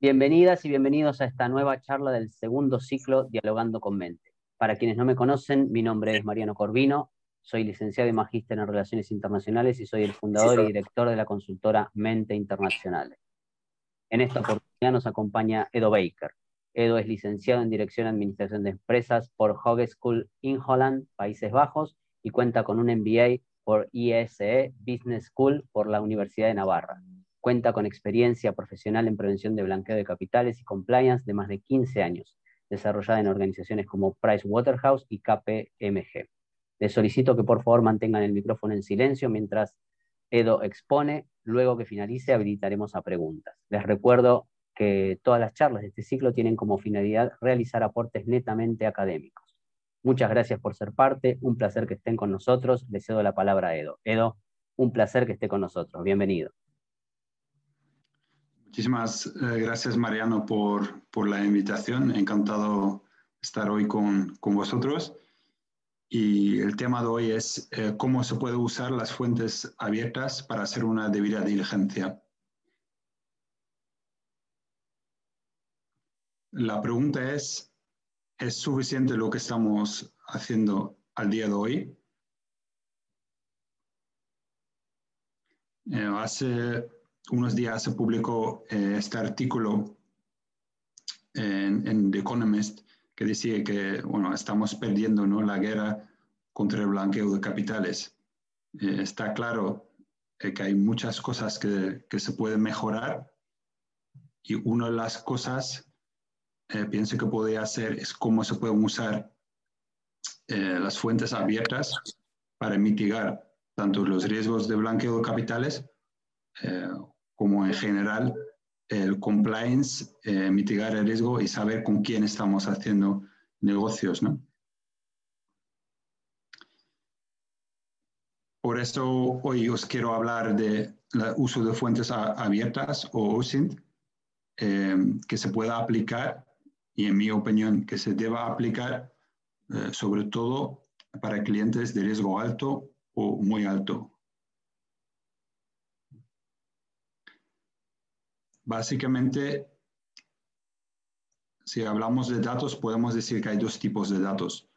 Bienvenidas y bienvenidos a esta nueva charla del segundo ciclo Dialogando con Mente. Para quienes no me conocen, mi nombre es Mariano Corvino, soy licenciado y magíster en Relaciones Internacionales y soy el fundador y director de la consultora Mente Internacional. En esta oportunidad nos acompaña Edo Baker. Edo es licenciado en Dirección de Administración de Empresas por Hogeschool in Holland, Países Bajos, y cuenta con un MBA por ISE Business School por la Universidad de Navarra. Cuenta con experiencia profesional en prevención de blanqueo de capitales y compliance de más de 15 años, desarrollada en organizaciones como Pricewaterhouse y KPMG. Les solicito que por favor mantengan el micrófono en silencio mientras Edo expone. Luego que finalice habilitaremos a preguntas. Les recuerdo que todas las charlas de este ciclo tienen como finalidad realizar aportes netamente académicos. Muchas gracias por ser parte, un placer que estén con nosotros. Les cedo la palabra a Edo. Edo, un placer que esté con nosotros. Bienvenido. Muchísimas eh, gracias, Mariano, por, por, la invitación. Encantado estar hoy con, con, vosotros. Y el tema de hoy es eh, cómo se puede usar las fuentes abiertas para hacer una debida diligencia. La pregunta es, ¿es suficiente lo que estamos haciendo al día de hoy? Eh, hace unos días se publicó eh, este artículo en, The Economist que decía que bueno, estamos perdiendo ¿no? la guerra contra el blanqueo de capitales. Eh, está claro eh, que hay muchas cosas que, que, se pueden mejorar y una de las cosas pienso que podría hacer es cómo se pueden usar las fuentes abiertas para mitigar tanto los riesgos de blanqueo de capitales como en general el compliance, eh, mitigar el riesgo y saber con quién estamos haciendo negocios. ¿no? Por eso hoy os quiero hablar del uso de fuentes abiertas o OSINT eh, que se pueda aplicar y en mi opinión que se deba aplicar eh, sobre todo para clientes de riesgo alto o muy alto Básicamente, si hablamos de datos, podemos decir que hay dos tipos de datos.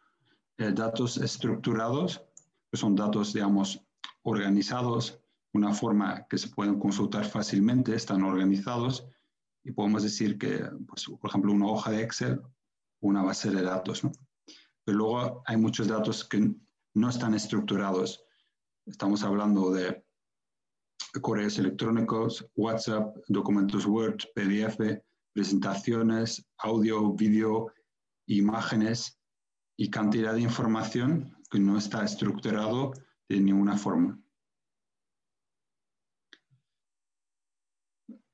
Eh, datos estructurados, que son datos, digamos, organizados, una forma que se pueden consultar fácilmente, están organizados, y podemos decir que, pues, por ejemplo, una hoja de Excel, una base de datos. Pero luego hay muchos datos que no están estructurados. Estamos hablando de correos electrónicos, WhatsApp, documentos Word, PDF, presentaciones, audio, vídeo, imágenes y cantidad de información que no está estructurado de ninguna forma.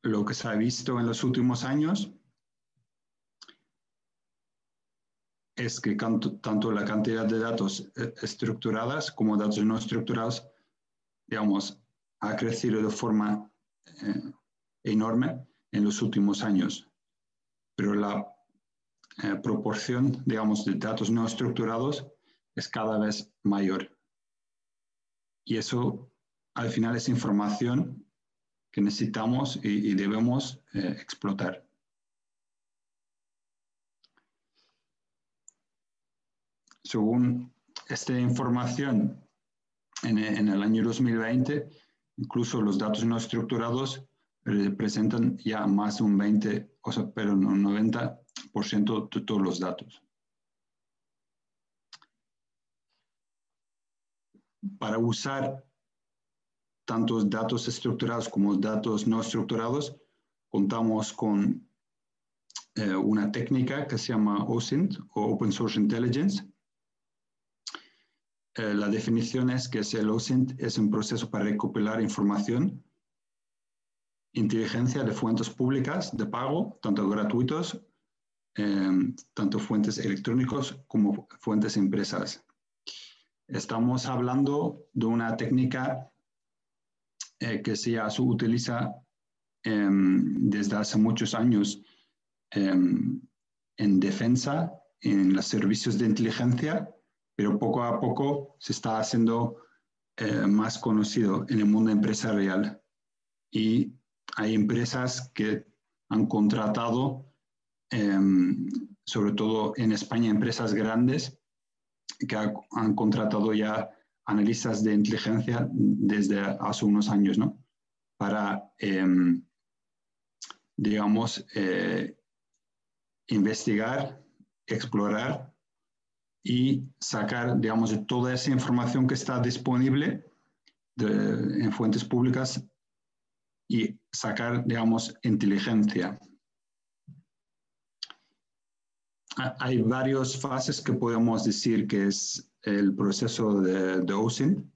Lo que se ha visto en los últimos años es que tanto, la cantidad de datos eh, estructuradas como datos no estructurados, digamos, ha crecido de forma eh, enorme en los últimos años, pero la eh, proporción, digamos, de datos no estructurados es cada vez mayor. Y eso, al final, es información que necesitamos y, debemos eh, explotar. Según esta información, en, en el año 2020, Incluso los datos no estructurados representan ya más de un 20, o sea, pero un 90% de todos los datos. Para usar tantos datos estructurados como datos no estructurados, contamos con eh, una técnica que se llama OSINT o Open Source Intelligence, eh, la definición es que el OSINT es un proceso para recopilar información, inteligencia de fuentes públicas de pago, tanto gratuitos, em, tanto fuentes electrónicos como fuentes impresas. Estamos hablando de una técnica eh, que se utiliza em, desde hace muchos años em, en defensa, en los servicios de inteligencia pero poco a poco se está haciendo eh, más conocido en el mundo empresarial. Y hay empresas que han contratado, em, sobre todo en España, empresas grandes que han contratado ya analistas de inteligencia desde hace unos años, ¿no? Para, em, digamos, eh, investigar, explorar y sacar, digamos, de toda esa información que está disponible en fuentes públicas y sacar, digamos, inteligencia. Hay varias fases que podemos decir que es el proceso de dosing,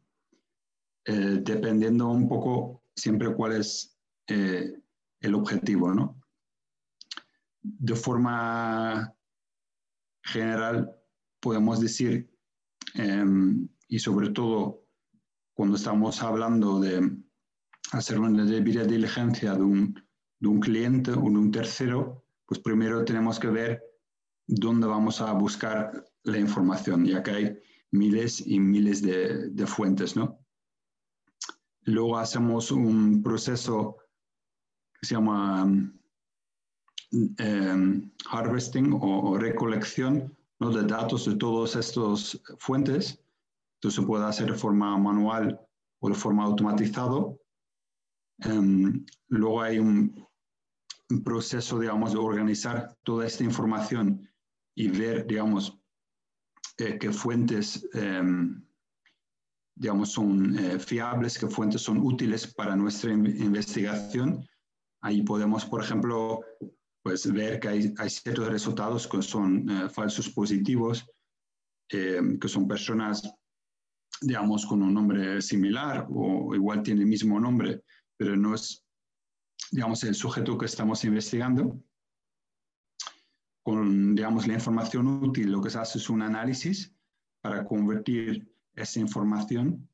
eh, dependiendo un poco siempre cuál es eh, el objetivo, ¿no? De forma general, podemos decir, em, y sobre todo cuando estamos hablando de hacer una debida diligencia de un, de un cliente o de un tercero, pues primero tenemos que ver dónde vamos a buscar la información, ya que hay miles y miles de, de fuentes, ¿no? Luego hacemos un proceso que se llama em, harvesting o, recolección ¿no? de datos de todas estas fuentes. Esto se puede hacer de forma manual o de forma automatizado. Em, luego hay un, proceso, digamos, de organizar toda esta información y ver, digamos, eh, qué fuentes, em, digamos, son eh, fiables, qué fuentes son útiles para nuestra investigación. Ahí podemos, por ejemplo, pues ver que hay, hay ciertos resultados que son eh, falsos positivos, em, que son personas, digamos, con un nombre similar o igual tiene el mismo nombre, pero no es, digamos, el sujeto que estamos investigando. Con, digamos, la información útil, lo que se hace es un análisis para convertir esa información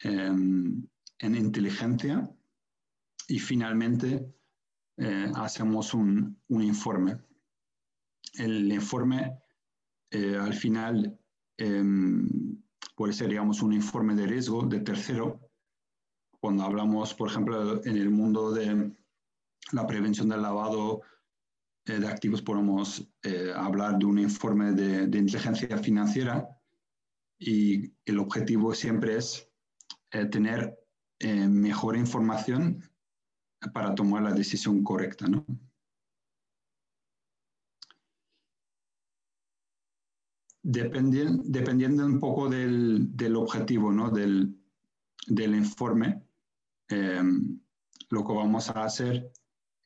em, en inteligencia y finalmente eh, hacemos un, un, informe. El informe eh, al final em, puede ser, un informe de riesgo de tercero cuando hablamos, por ejemplo, en el mundo de la prevención del lavado eh, de activos, podemos hablar de un informe de, inteligencia financiera y el objetivo siempre es tener mejor información para tomar la decisión correcta. ¿no? Dependiendo, un poco del, del objetivo ¿no? del, del informe, Em, lo que vamos a hacer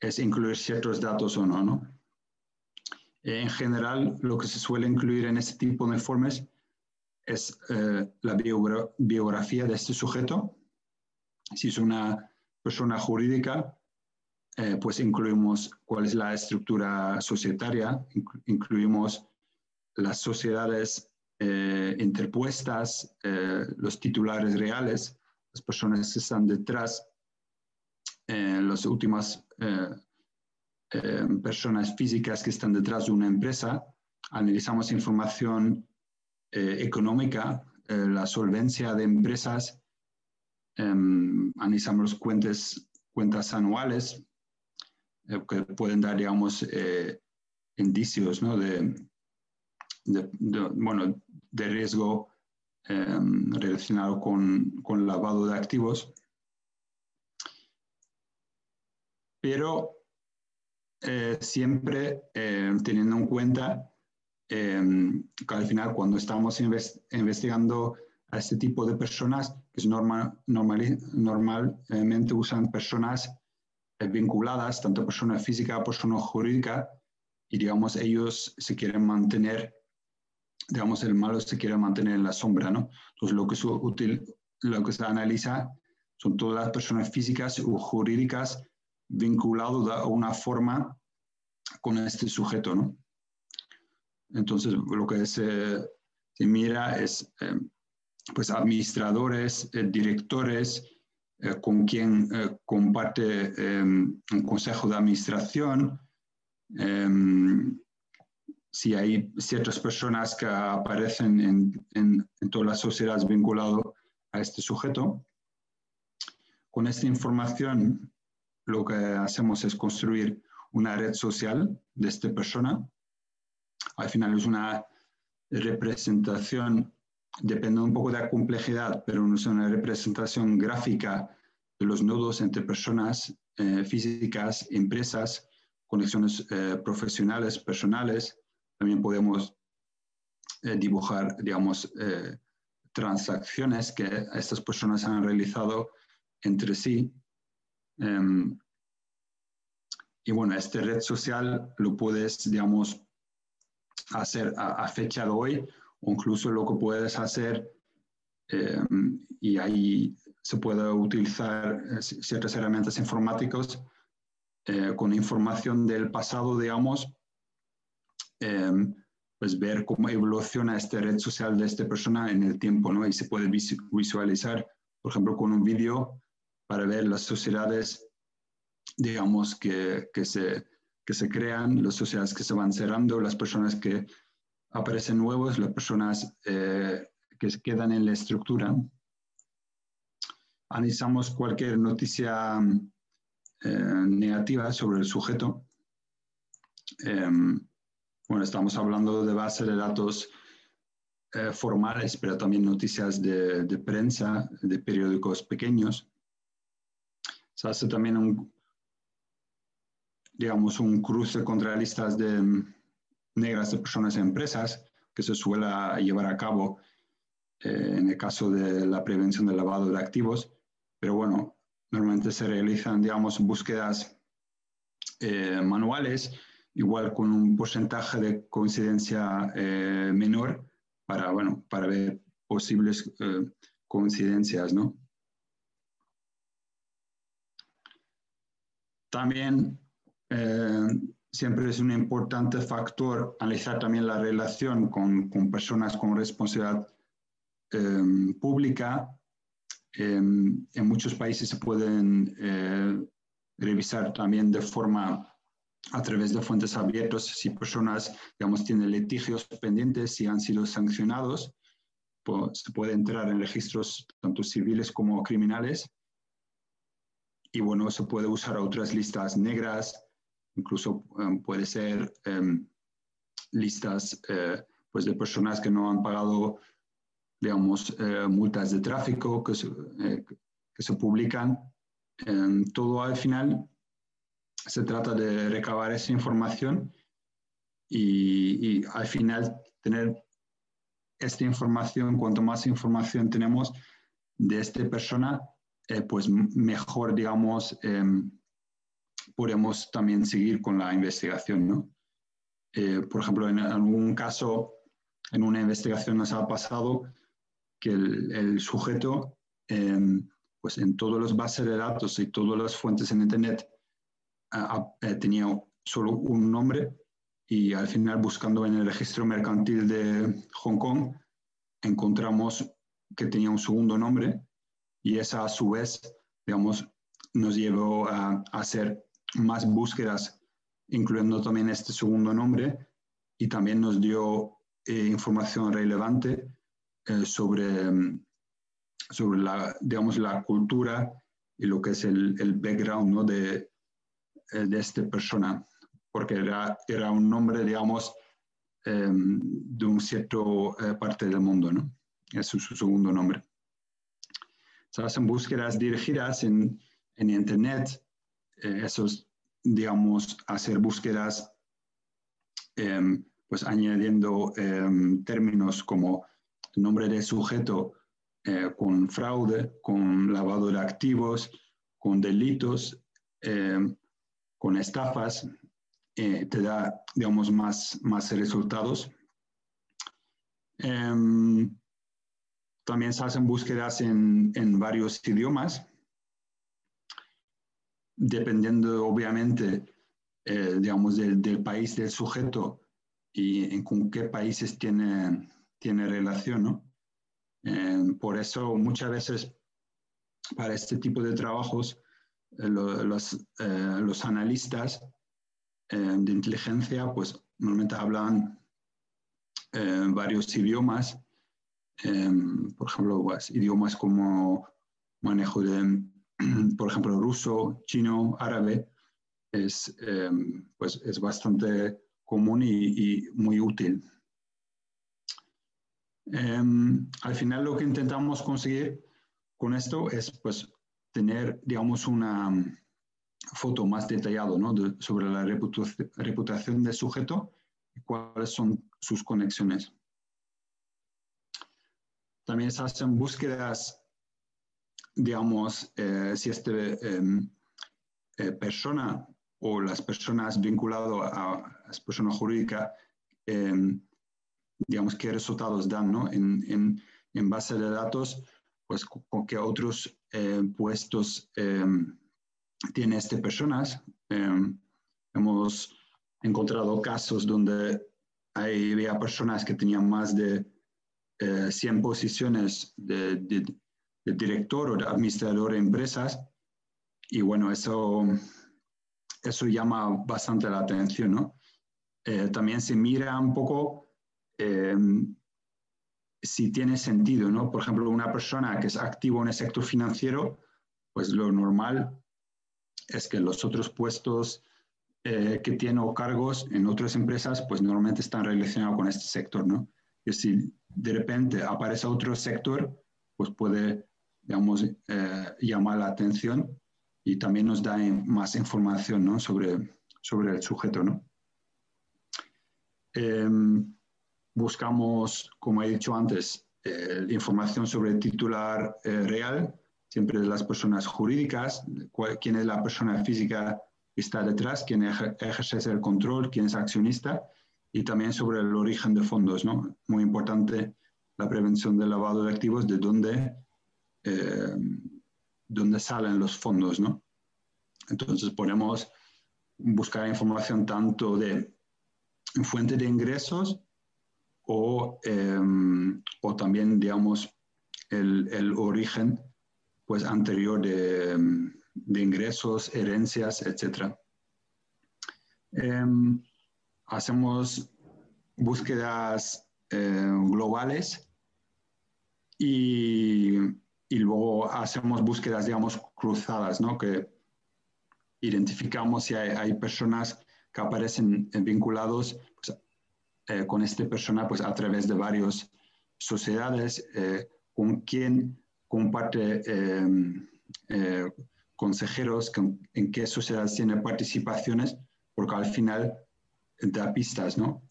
es incluir ciertos datos o no, ¿no? En general, lo que se suele incluir en este tipo de informes es eh, la biografía de este sujeto. Si es una persona jurídica, eh, pues incluimos cuál es la estructura societaria, incluimos las sociedades eh, interpuestas, los titulares reales, las personas que están detrás, eh, las últimas eh, eh, personas físicas que están detrás de una empresa, analizamos información económica, la solvencia de empresas, em, analizamos las cuentas, cuentas anuales que pueden dar, digamos, indicios ¿no? de, bueno, de riesgo Em, relacionado con, con, lavado de activos. Pero eh, siempre em, teniendo en cuenta em, que al final cuando estamos investigando a este tipo de personas, que es normal, normalmente usan personas eh, vinculadas, tanto persona física, persona jurídica, y digamos ellos se quieren mantener digamos, el malo se quiere mantener en la sombra, ¿no? Entonces, lo que, es útil, lo que se analiza son todas las personas físicas o jurídicas vinculadas de una forma con este sujeto, ¿no? Entonces, lo que se, mira es, eh, pues, administradores, eh, directores, eh, con quien comparte un consejo de administración, si hay ciertas personas que aparecen en, en, todas las sociedades vinculadas a este sujeto. Con esta información lo que hacemos es construir una red social de esta persona. Al final es una representación, depende un poco de la complejidad, pero es una representación gráfica de los nodos entre personas eh, físicas, empresas, conexiones eh, profesionales, personales. También podemos eh, dibujar, digamos, transacciones que estas personas han realizado entre sí. Em, y bueno, esta red social lo puedes, digamos, hacer a, fecha de hoy, o incluso lo que puedes hacer, em, y ahí se puede utilizar eh, ciertas herramientas informáticas eh, con información del pasado, digamos, em, pues ver cómo evoluciona esta red social de esta persona en el tiempo, ¿no? Y se puede visualizar, por ejemplo, con un vídeo para ver las sociedades, digamos, que, que, se, que se crean, las sociedades que se van cerrando, las personas que aparecen nuevos, las personas eh, que quedan en la estructura. Analizamos cualquier noticia eh, negativa sobre el sujeto. Em, bueno, estamos hablando de base de datos eh, formales, pero también noticias de, de, prensa, de periódicos pequeños. Se hace también un, digamos, un cruce contra listas de negras de personas en empresas que se suele llevar a cabo eh, en el caso de la prevención del lavado de activos. Pero bueno, normalmente se realizan, digamos, búsquedas eh, manuales igual con un porcentaje de coincidencia eh, menor para, bueno, para ver posibles eh, coincidencias, ¿no? También eh, siempre es un importante factor analizar también la relación con, con personas con responsabilidad pública. en muchos países se pueden revisar también de forma a través de fuentes abiertas, si personas, digamos, tienen litigios pendientes, si han sido sancionados, pues, se puede entrar en registros tanto civiles como criminales. Y bueno, se puede usar otras listas negras, incluso em, puede ser em, listas eh, pues de personas que no han pagado, digamos, eh, multas de tráfico que se, eh, que se publican. Em, todo al final se trata de recabar esa información y, al final tener esta información, cuanto más información tenemos de esta persona, eh, pues mejor, digamos, podemos también seguir con la investigación, ¿no? Eh, por ejemplo, en algún caso, en una investigación nos ha pasado que el, sujeto, em, pues en todas las bases de datos y todas las fuentes en Internet eh, tenía solo un nombre y al final buscando en el registro mercantil de Hong Kong encontramos que tenía un segundo nombre y esa a su vez, digamos, nos llevó a, hacer más búsquedas, incluyendo también este segundo nombre y también nos dio eh, información relevante eh, sobre, sobre la, digamos, la cultura y lo que es el, el background ¿no? de, eh, de esta persona, porque era, era un nombre, digamos, em, de un cierto eh, parte del mundo, ¿no? Es su, segundo nombre. Se hacen búsquedas dirigidas en, en Internet, eh, esos, digamos, hacer búsquedas, em, pues añadiendo em, términos como nombre de sujeto con fraude, con lavado de activos, con delitos, con estafas eh, te da, digamos, más, más resultados. Em, también se hacen búsquedas en, en varios idiomas, dependiendo obviamente, eh, digamos, del, país del sujeto y en con qué países tiene, tiene relación, ¿no? Em, por eso muchas veces para este tipo de trabajos eh, los, eh, los, analistas eh, de inteligencia pues normalmente hablan varios idiomas, por ejemplo, pues, idiomas como manejo de, por ejemplo, ruso, chino, árabe, es, em, pues es bastante común y, muy útil. Em, al final lo que intentamos conseguir con esto es pues tener, digamos, una foto más detallada ¿no? sobre la reputación del sujeto y cuáles son sus conexiones. También se hacen búsquedas, digamos, eh, si esta em, eh, persona o las personas vinculadas a, las personas jurídicas, em, digamos, qué resultados dan, ¿no? En, en, base de datos, pues con qué otros eh, puestos em, tiene estas personas. hemos encontrado casos donde hay, había personas que tenían más de 100 eh, posiciones de, director o de administrador de empresas y bueno, eso, eso llama bastante la atención, ¿no? Eh, también se mira un poco eh, si tiene sentido, ¿no? Por ejemplo, una persona que es activo en el sector financiero, pues lo normal es que los otros puestos que tiene o cargos en otras empresas, pues normalmente están relacionados con este sector, ¿no? Y si de repente aparece otro sector, pues puede, digamos, eh, llamar la atención y también nos da más información ¿no? sobre, sobre el sujeto. ¿no? Em, buscamos, como he dicho antes, eh, información sobre el titular eh, real, siempre de las personas jurídicas, quién es la persona física que está detrás, quién ejerce el control, quién es accionista y también sobre el origen de fondos, ¿no? Muy importante la prevención del lavado de activos, de dónde, eh, dónde salen los fondos, ¿no? Entonces podemos buscar información tanto de fuente de ingresos o, eh, o también, digamos, el, el, origen pues, anterior de, de ingresos, herencias, etc. Em, hacemos búsquedas eh, globales y, y, luego hacemos búsquedas, digamos, cruzadas, ¿no? Que identificamos si hay, personas que aparecen vinculados pues, eh, con esta persona pues, a través de varias sociedades, eh, con quien comparte consejeros, en qué sociedades tiene participaciones, porque al final da pistas, ¿no?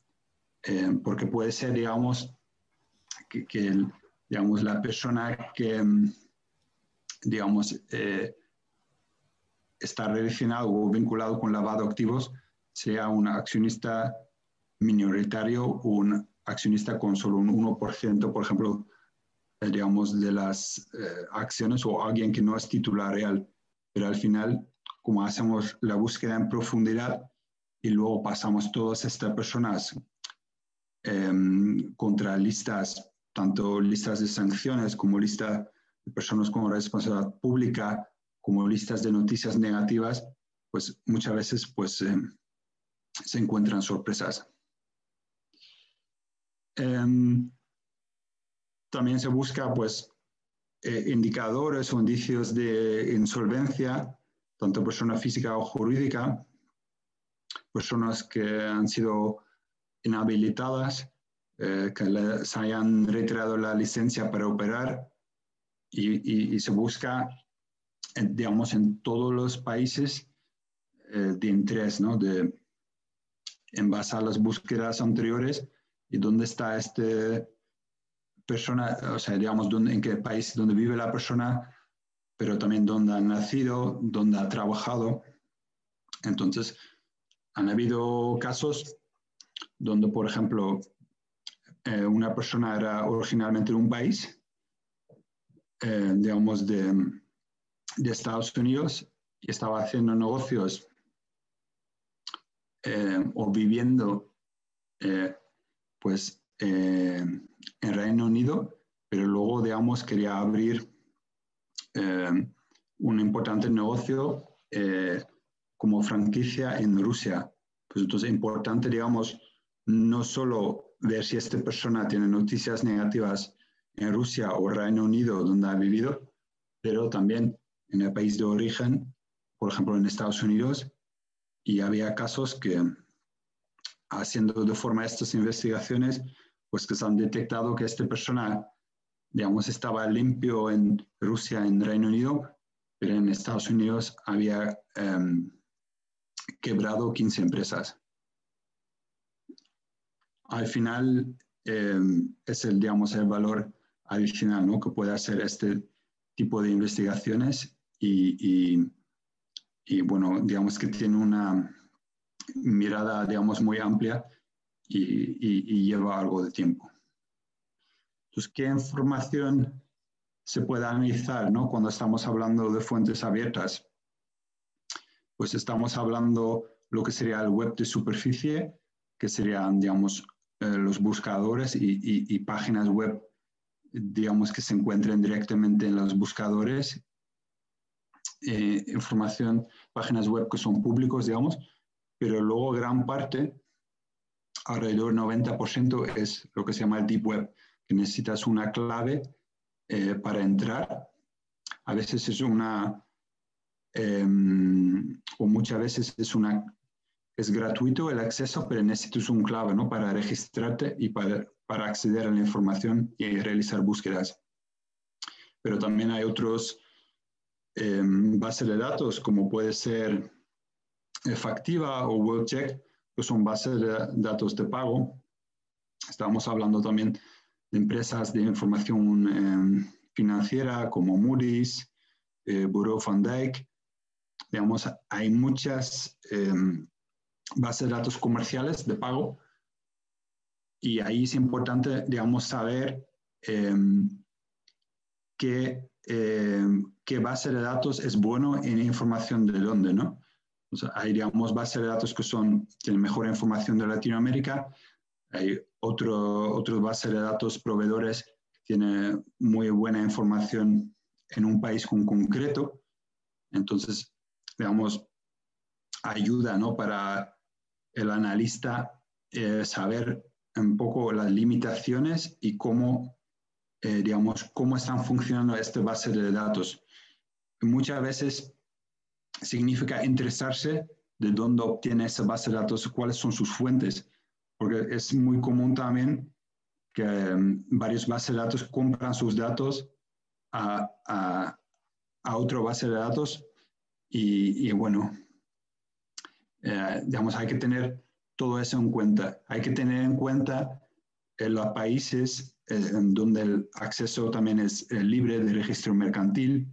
Eh, porque puede ser, digamos, que, digamos, la persona que, mm, digamos, eh, está relacionado o vinculado con lavado de activos sea un accionista minoritario o un accionista con solo un 1%, por ejemplo, eh, digamos, de las acciones o alguien que no es titular real. Pero al final, como hacemos la búsqueda en profundidad, y luego pasamos todas estas personas em, contra listas, tanto listas de sanciones como listas de personas con responsabilidad pública, como listas de noticias negativas, pues muchas veces pues, em, se encuentran sorpresas. Em, también se busca pues, eh, indicadores o indicios de insolvencia, tanto persona física o jurídica, personas que han sido inhabilitadas, eh, que les hayan retirado la licencia para operar y, se busca, digamos, en todos los países eh, de interés, ¿no? De, en base a las búsquedas anteriores y dónde está este persona, o sea, digamos, dónde, en qué país donde vive la persona, pero también dónde ha nacido, dónde ha trabajado. Entonces, han habido casos donde, por ejemplo, eh, una persona era originalmente de un país, eh, digamos, de, Estados Unidos, y estaba haciendo negocios eh, o viviendo, pues, en Reino Unido, pero luego, digamos, quería abrir un importante negocio como franquicia en Rusia. Pues entonces es importante, digamos, no solo ver si esta persona tiene noticias negativas en Rusia o Reino Unido donde ha vivido, pero también en el país de origen, por ejemplo en Estados Unidos, y había casos que haciendo de forma estas investigaciones, pues que se han detectado que esta persona, digamos, estaba limpio en Rusia, en Reino Unido, pero en Estados Unidos había em, quebrado 15 empresas. Al final em, es el, digamos, el valor adicional ¿no? que puede hacer este tipo de investigaciones y, y, bueno, digamos que tiene una mirada, digamos, muy amplia y, y, lleva algo de tiempo. Entonces, ¿qué información se puede analizar ¿no? cuando estamos hablando de fuentes abiertas? Pues estamos hablando lo que sería el web de superficie, que serían, digamos, eh, los buscadores y, páginas web, digamos, que se encuentren directamente en los buscadores. Eh, información, páginas web que son públicos, digamos, pero luego gran parte, alrededor del 90%, es lo que se llama el Deep Web, que necesitas una clave eh, para entrar. A veces es una, em, o muchas veces es una, es gratuito el acceso, pero necesitas un clave ¿no? para registrarte y para, para acceder a la información y realizar búsquedas. Pero también hay otros em, bases de datos, como puede ser Factiva o WorldCheck, que son bases de datos de pago. Estamos hablando también de empresas de información em, financiera como Moody's, eh, Bureau van Dijk. Digamos, hay muchas em, bases de datos comerciales de pago y ahí es importante, digamos, saber em, qué, qué base de datos es bueno en información de dónde, ¿no? hay, digamos, bases de datos que son, tienen mejor información de Latinoamérica, hay otro, otros bases de datos proveedores que tienen muy buena información en un país con concreto. Entonces, digamos, ayuda ¿no? para el analista eh, saber un poco las limitaciones y cómo, eh, digamos, cómo están funcionando estas bases de datos. Muchas veces significa interesarse de dónde obtiene esa base de datos, cuáles son sus fuentes, porque es muy común también que um, varios bases de datos compran sus datos a, a, a otra base de datos y, y bueno, eh, digamos, hay que tener todo eso en cuenta. Hay que tener en cuenta en los países eh, en donde el acceso también es eh, libre de registro mercantil,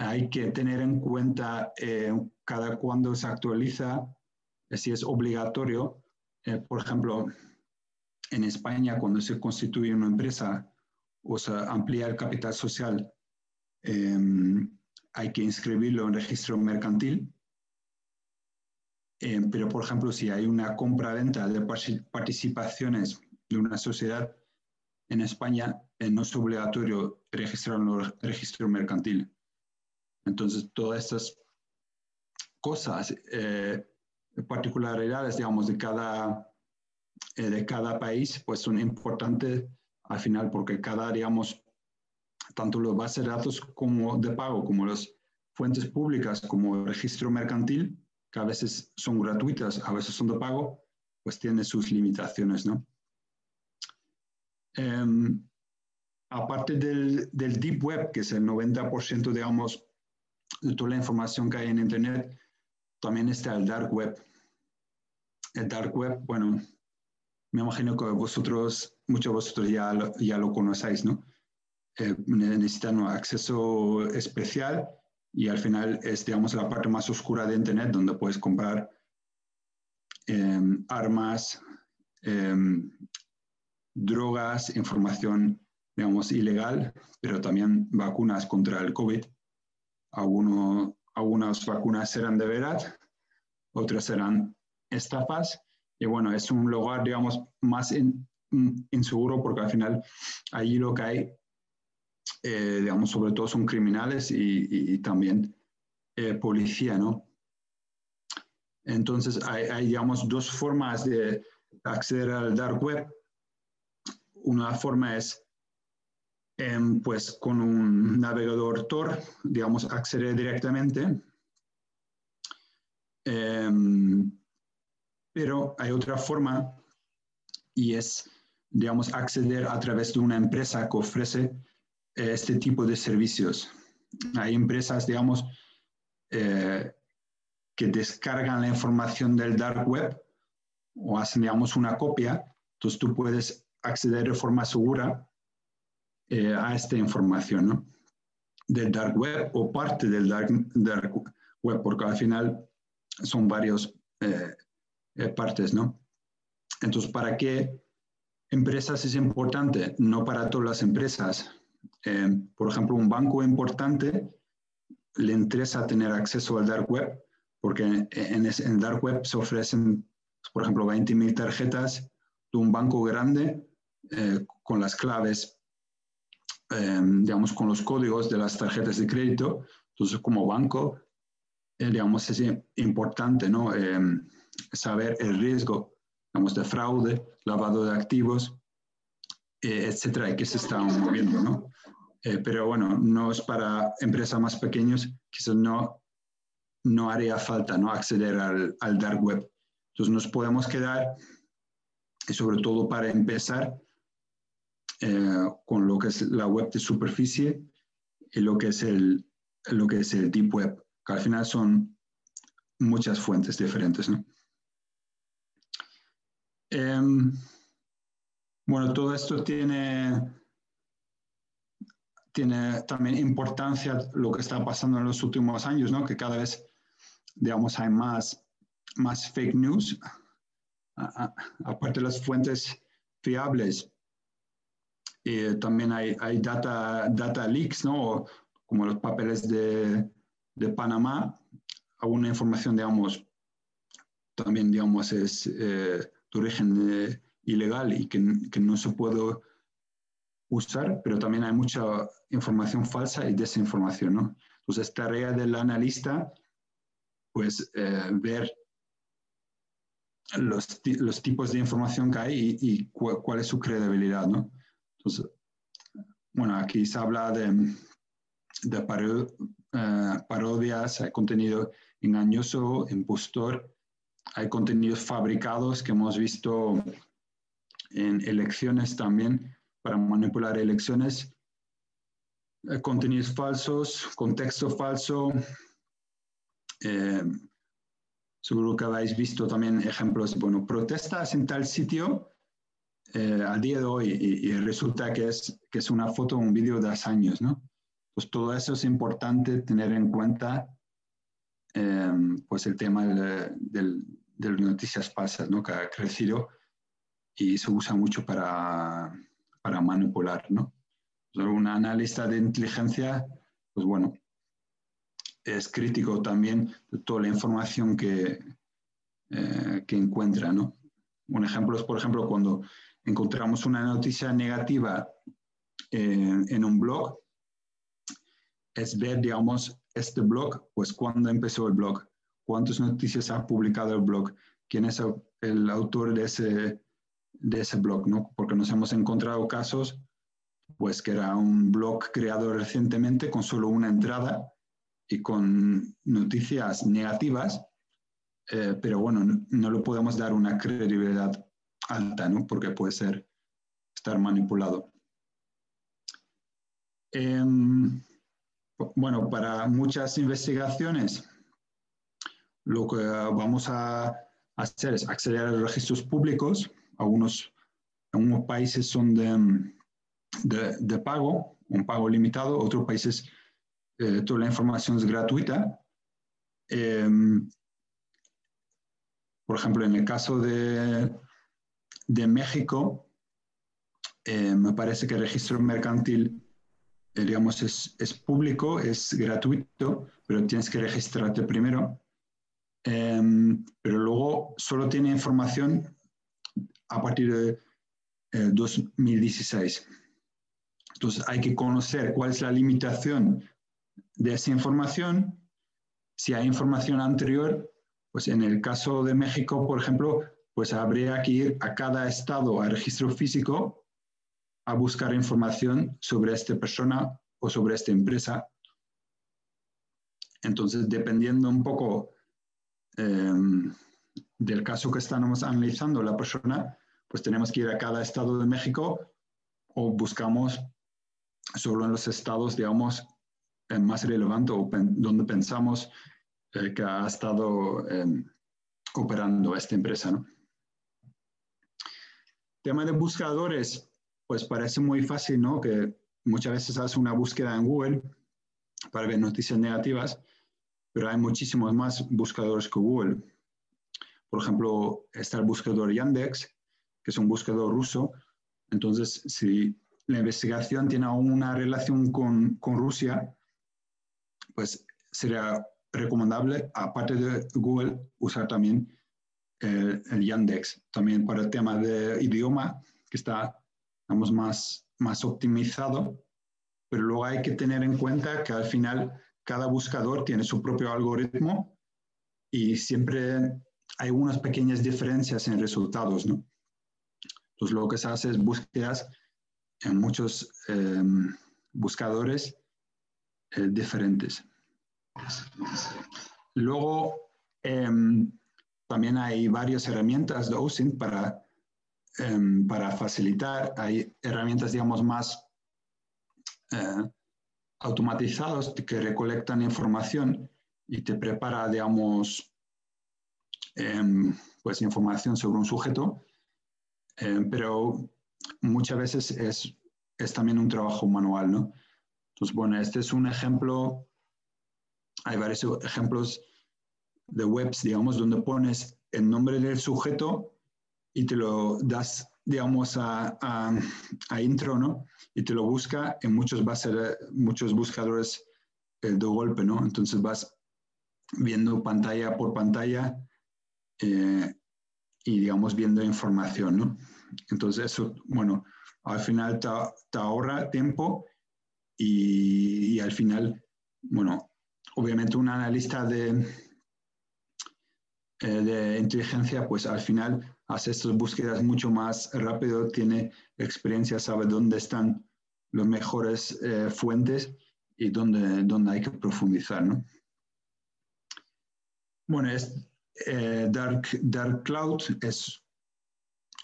hay que tener en cuenta eh, cada cuando se actualiza, eh, si es obligatorio. Eh, por ejemplo, en España, cuando se constituye una empresa o se amplía el capital social, hay que inscribirlo en registro mercantil. Em, pero, por ejemplo, si hay una compra-venta de participaciones de una sociedad en España, no es obligatorio registrarlo en el registro mercantil. Entonces, todas estas cosas, eh, particularidades, digamos, de cada, eh, de cada país, pues son importantes al final porque cada, digamos, tanto los bases de datos como de pago, como las fuentes públicas, como el registro mercantil, que a veces son gratuitas, a veces son de pago, pues tiene sus limitaciones, ¿no? Em, aparte del, Deep Web, que es el 90%, digamos, de toda la información que hay en Internet, también está el Dark Web. El Dark Web, bueno, me imagino que vosotros, muchos de vosotros ya lo, ya lo conocéis, ¿no? Eh, necesitan un acceso especial y al final es, digamos, la parte más oscura de Internet donde puedes comprar em, armas, em, drogas, información, digamos, ilegal, pero también vacunas contra el COVID algunas vacunas serán de verdad, otras serán estafas. Y bueno, es un lugar, digamos, más inseguro porque al final allí lo que hay, eh, digamos, sobre todo son criminales y, también eh, policía, ¿no? Entonces hay, digamos, dos formas de acceder al dark web. Una forma es Em, pues con un navegador Tor, digamos, acceder directamente. Em, pero hay otra forma y es, digamos, acceder a través de una empresa que ofrece este tipo de servicios. Hay empresas, digamos, eh, que descargan la información del dark web o hacen, digamos, una copia. Entonces tú puedes acceder de forma segura eh, a esta información ¿no? del dark web o parte del dark, dark, web, porque al final son varios partes, ¿no? Entonces, ¿para qué empresas es importante? No para todas las empresas. Eh, por ejemplo, un banco importante le interesa tener acceso al dark web porque en, el dark web se ofrecen, por ejemplo, 20.000 tarjetas de un banco grande eh, con las claves, eh, digamos, con los códigos de las tarjetas de crédito. Entonces, como banco, digamos, es importante ¿no? saber el riesgo digamos, de fraude, lavado de activos, eh, etcétera, que se están moviendo, ¿no? Eh, pero bueno, no es para empresas más pequeñas, quizás no, no haría falta ¿no? acceder al, al dark web. Entonces nos podemos quedar, y sobre todo para empezar, eh, con lo que es la web de superficie y lo que es el, lo que es el deep web, que al final son muchas fuentes diferentes. ¿no? Em, bueno, todo esto tiene, tiene también importancia lo que está pasando en los últimos años, ¿no? que cada vez, digamos, hay más, más fake news, aparte de las fuentes fiables. Y también hay, hay data, data leaks, ¿no? como los papeles de, de Panamá, alguna información, digamos, también, digamos, es... Eh, de origen eh, ilegal y que, que, no se puede usar, pero también hay mucha información falsa y desinformación. ¿no? Entonces, es tarea del analista pues eh, ver los, los, tipos de información que hay y, cuál es su credibilidad. ¿no? Entonces, bueno, aquí se habla de, de eh, parodias, contenido engañoso, impostor, hay contenidos fabricados que hemos visto en elecciones también para manipular elecciones, eh, contenidos falsos, contexto falso. Eh, seguro que habéis visto también ejemplos, bueno, protestas en tal sitio eh, al día de hoy y, resulta que es, que es una foto un vídeo de hace años, ¿no? Pues todo eso es importante tener en cuenta pues el tema del, de las noticias falsas, ¿no? que ha crecido y se usa mucho para, para manipular. ¿no? un analista de inteligencia, pues bueno, es crítico también de toda la información que, eh, que encuentra. ¿no? Un ejemplo es, por ejemplo, cuando encontramos una noticia negativa en, un blog, es ver, digamos, este blog, pues cuándo empezó el blog, cuántas noticias ha publicado el blog, quién es el autor de ese, de ese blog, ¿no? Porque nos hemos encontrado casos, pues que era un blog creado recientemente con solo una entrada y con noticias negativas, eh, pero bueno, no, no, le podemos dar una credibilidad alta, ¿no? Porque puede ser estar manipulado. Em, bueno, para muchas investigaciones lo que vamos a hacer es acceder a los registros públicos. Algunos, algunos países son de, de, pago, un pago limitado, otros países eh, toda la información es gratuita. Em, por ejemplo, en el caso de, de México, eh, me parece que el registro mercantil, eh, digamos, es, es, público, es gratuito, pero tienes que registrarte primero. Em, pero luego solo tiene información a partir de 2016. Eh, Entonces hay que conocer cuál es la limitación de esa información. Si hay información anterior, pues en el caso de México, por ejemplo, pues habría que ir a cada estado, al registro físico, a buscar información sobre esta persona o sobre esta empresa. Entonces, dependiendo un poco em, del caso que estamos analizando la persona, pues tenemos que ir a cada estado de México o buscamos solo en los estados, digamos, más relevantes o donde pensamos eh, que ha estado em, operando esta empresa. ¿no? Tema de buscadores, pues parece muy fácil, ¿no? Que muchas veces haces una búsqueda en Google para ver noticias negativas, pero hay muchísimos más buscadores que Google. Por ejemplo, está el buscador Yandex, es un buscador ruso. Entonces, si la investigación tiene una relación con, con Rusia, pues sería recomendable, aparte de Google, usar también el, el, Yandex, también para el tema de idioma, que está vamos, más, más optimizado, pero luego hay que tener en cuenta que al final cada buscador tiene su propio algoritmo y siempre hay unas pequeñas diferencias en resultados, ¿no? Entonces lo que se hace es búsquedas en muchos eh, buscadores eh, diferentes. Luego, em, también hay varias herramientas de OSINT para, em, para facilitar. Hay herramientas, digamos, más eh, automatizadas que recolectan información y te prepara, digamos, em, pues información sobre un sujeto, pero muchas veces es, es también un trabajo manual, ¿no? Entonces, bueno, este es un ejemplo hay varios ejemplos de webs, digamos, donde pones el nombre del sujeto y te lo das, digamos, a, a, intro, ¿no? Y te lo busca en muchos, bases, muchos buscadores eh, de golpe, ¿no? Entonces vas viendo pantalla por pantalla eh, y, digamos, viendo información, ¿no? Entonces eso, bueno, al final te, te ahorra tiempo y, al final, bueno, obviamente un analista de, eh, de inteligencia, pues al final hace estas búsquedas mucho más rápido, tiene experiencia, sabe dónde están las mejores eh, fuentes y dónde, dónde hay que profundizar. ¿no? Bueno, eh, Dark, Dark Cloud es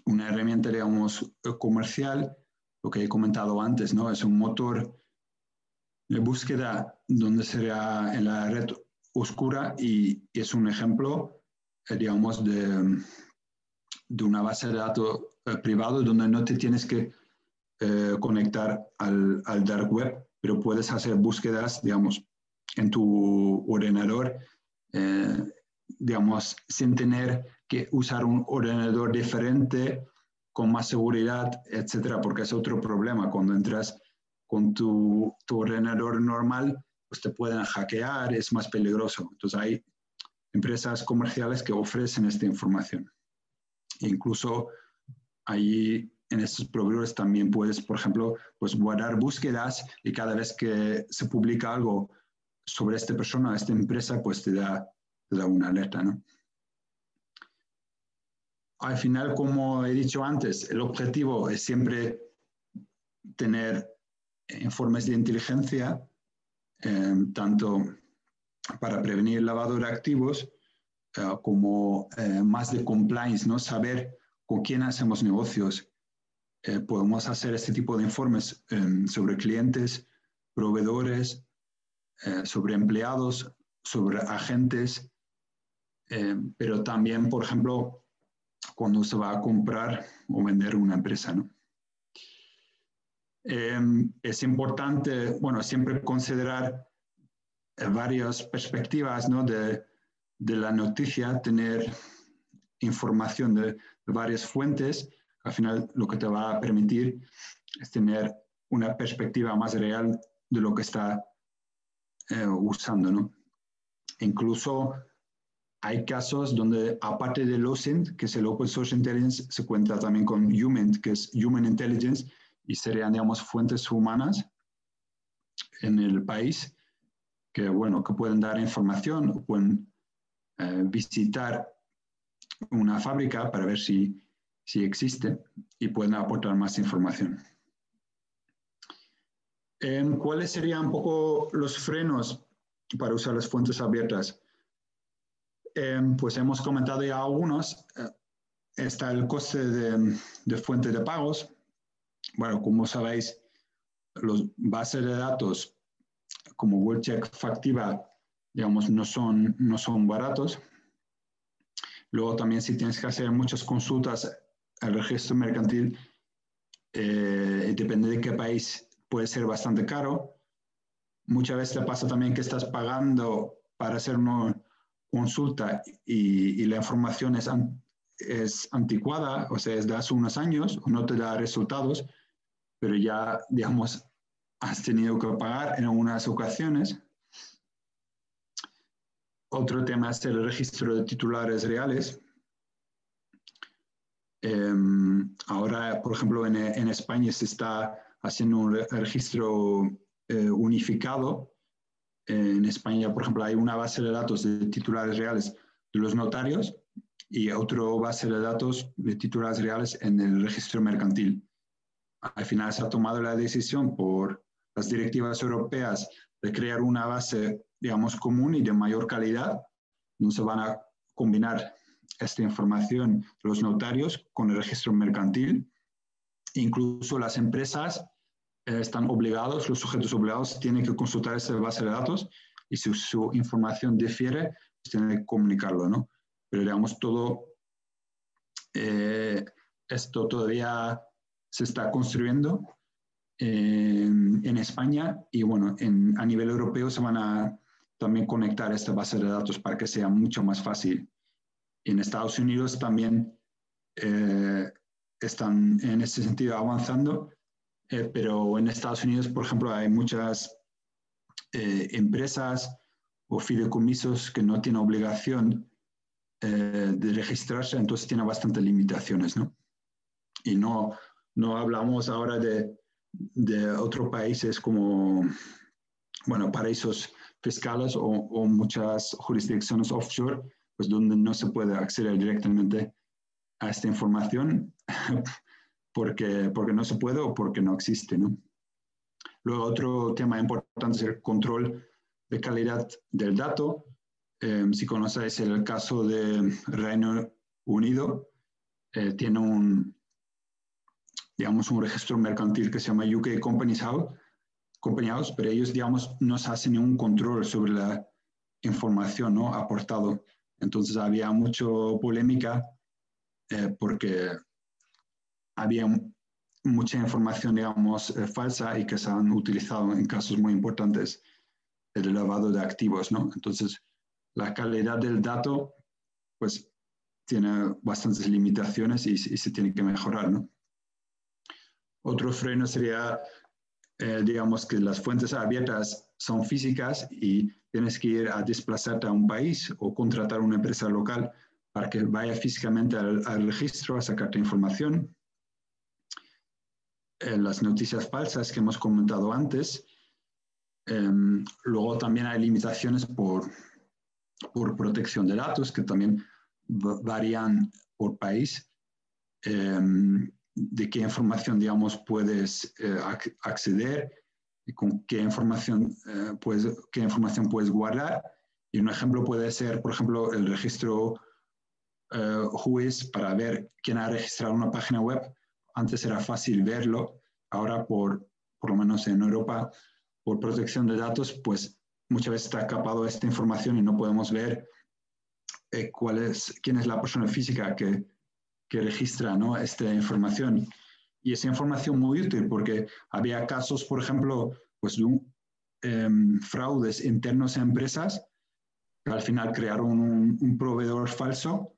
una herramienta, digamos, comercial, lo que he comentado antes, ¿no? Es un motor de búsqueda donde sería en la red oscura y, es un ejemplo, eh, digamos, de, de, una base de datos eh, privado donde no te tienes que eh, conectar al, al, dark web, pero puedes hacer búsquedas, digamos, en tu ordenador, digamos, sin tener que usar un ordenador diferente, con más seguridad, etcétera, porque es otro problema cuando entras con tu, ordenador normal, pues te pueden hackear, es más peligroso. Entonces hay empresas comerciales que ofrecen esta información. E incluso ahí en estos proveedores también puedes, por ejemplo, pues guardar búsquedas y cada vez que se publica algo sobre esta persona, esta empresa, pues te da, da una alerta, ¿no? Al final, como he dicho antes, el objetivo es siempre tener informes de inteligencia, eh, tanto para prevenir el lavado de activos eh, como eh, más de compliance, ¿no? saber con quién hacemos negocios. podemos hacer este tipo de informes sobre clientes, proveedores, sobre empleados, sobre agentes, pero también, por ejemplo, cuando se va a comprar o vender una empresa. ¿no? Em, es importante, bueno, siempre considerar eh, varias perspectivas ¿no? de, de, la noticia, tener información de, varias fuentes. Al final, lo que te va a permitir es tener una perspectiva más real de lo que está eh, usando, ¿no? Incluso hay casos donde, aparte de OSINT, que es el Open Source Intelligence, se cuenta también con Human, que es Human Intelligence, y serían, digamos, fuentes humanas en el país que, bueno, que pueden dar información pueden eh, visitar una fábrica para ver si, si existe y pueden aportar más información. ¿Cuáles serían un poco los frenos para usar las fuentes abiertas? Em, pues hemos comentado ya algunos. Eh, está el coste de, de fuente de pagos. Bueno, como sabéis, los bases de datos como WorldCheck Factiva, digamos, no son, no son baratos. Luego también si tienes que hacer muchas consultas al registro mercantil, eh, depende de qué país, puede ser bastante caro. Muchas veces te pasa también que estás pagando para hacer una consulta y, la información es, es anticuada, o sea, es de hace unos años, no te da resultados, pero ya, digamos, has tenido que pagar en algunas ocasiones. Otro tema es el registro de titulares reales. Em, ahora, por ejemplo, en, en, España se está haciendo un registro eh, unificado. En España, por ejemplo, hay una base de datos de titulares reales de los notarios y otra base de datos de titulares reales en el registro mercantil. Al final se ha tomado la decisión por las directivas europeas de crear una base, digamos, común y de mayor calidad, donde se van a combinar esta información de los notarios con el registro mercantil. Incluso las empresas eh, están obligados, los sujetos obligados tienen que consultar esa base de datos y si su información difiere, pues tienen que comunicarlo, ¿no? Pero digamos, todo eh, esto todavía se está construyendo en España y bueno, en, a nivel europeo se van a también conectar esta base de datos para que sea mucho más fácil. En Estados Unidos también eh, están en ese sentido avanzando, eh, pero en Estados Unidos, por ejemplo, hay muchas eh, empresas o fideicomisos que no tienen obligación de registrarse, entonces tienen bastantes limitaciones, ¿no? Y no, no hablamos ahora de de otros países como, bueno, paraísos fiscales o, muchas jurisdicciones offshore, pues donde no se puede acceder directamente a esta información porque, porque no se puede o porque no existe, ¿no? Luego, otro tema importante es el control de calidad del dato. Eh, si conocéis el caso de Reino Unido, eh, tiene un, digamos, un registro mercantil que se llama UK Companies House, Company House, pero ellos, digamos, no se hacen ningún control sobre la información ¿no? aportado. Entonces había mucha polémica eh, porque había mucha información, digamos, eh, falsa y que se han utilizado en casos muy importantes el lavado de activos, ¿no? Entonces, la calidad del dato, pues, tiene bastantes limitaciones y, y se tiene que mejorar, ¿no? Otro freno sería, eh, digamos, que las fuentes abiertas son físicas y tienes que ir a desplazarte a un país o contratar una empresa local para que vaya físicamente al, registro a sacarte información. Eh, las noticias falsas que hemos comentado antes. Em, luego también hay limitaciones por, por protección de datos que también varían por país. Em, de qué información, digamos, puedes eh, acceder y con qué información, eh, puedes, qué información puedes guardar. Y un ejemplo puede ser, por ejemplo, el registro uh, para ver quién ha registrado una página web. Antes era fácil verlo, ahora por, por lo menos en Europa, por protección de datos, pues muchas veces está capado esta información y no podemos ver cuál es, quién es la persona física que, que registra ¿no? esta información. Y esa información muy útil porque había casos, por ejemplo, pues de em, fraudes internos a empresas que al final crearon un, proveedor falso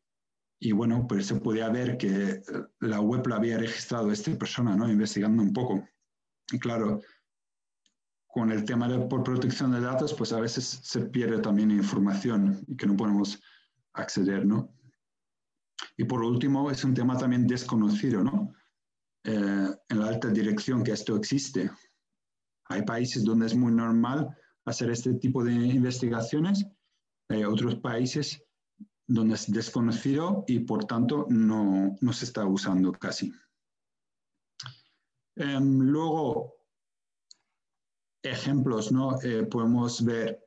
y bueno, pues se podía ver que la web la había registrado esta persona, ¿no? Investigando un poco. Y claro, con el tema de por protección de datos, pues a veces se pierde también información y que no podemos acceder, ¿no? Y por último, es un tema también desconocido, ¿no? Eh, en la alta dirección que esto existe. Hay países donde es muy normal hacer este tipo de investigaciones, hay otros países donde es desconocido y por tanto no, no se está usando casi. Em, luego, ejemplos, ¿no? Eh, podemos ver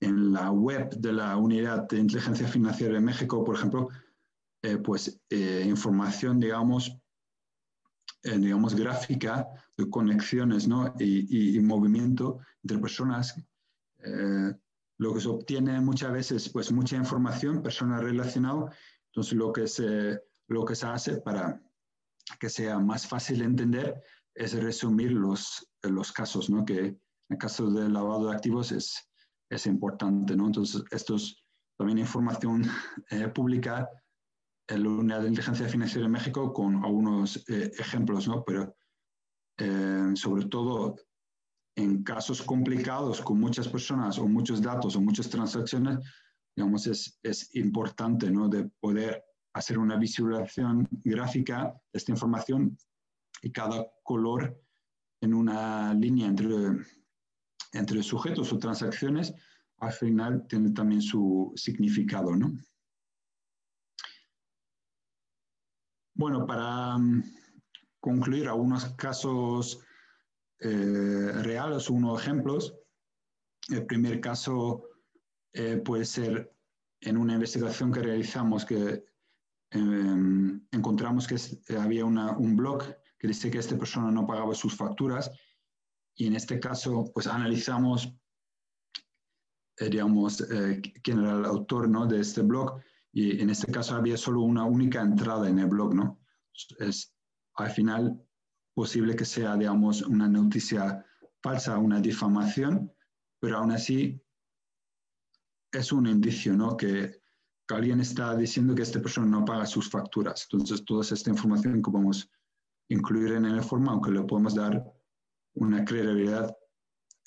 en la web de la Unidad de Inteligencia Financiera de México, por ejemplo, eh, pues eh, información, digamos, digamos, gráfica de conexiones ¿no? y, movimiento entre personas. Lo que se obtiene muchas veces, pues mucha información, personas relacionadas. Entonces, lo que se, lo que se hace para que sea más fácil de entender es resumir los, los casos, ¿no? que en el caso del lavado de activos es, es importante. ¿no? Entonces, esto es también información pública en la Unidad de Inteligencia Financiera de México con algunos eh, ejemplos, ¿no? Pero eh, sobre todo en casos complicados con muchas personas o muchos datos o muchas transacciones, digamos, es, es importante, ¿no? De poder hacer una visualización gráfica de esta información y cada color en una línea entre, entre sujetos o transacciones, al final tiene también su significado, ¿no? Bueno, para mm, concluir algunos casos eh, reales, unos ejemplos. El primer caso eh, puede ser en una investigación que realizamos que em, encontramos que había un blog que dice que esta persona no pagaba sus facturas y en este caso pues analizamos eh, digamos quién era el autor ¿no? de este blog y en este caso había solo una única entrada en el blog, ¿no? Es al final posible que sea, digamos, una noticia falsa, una difamación, pero aún así es un indicio, ¿no? Que, alguien está diciendo que esta persona no paga sus facturas. Entonces, toda esta información que podemos incluir en el informe, aunque le podemos dar una credibilidad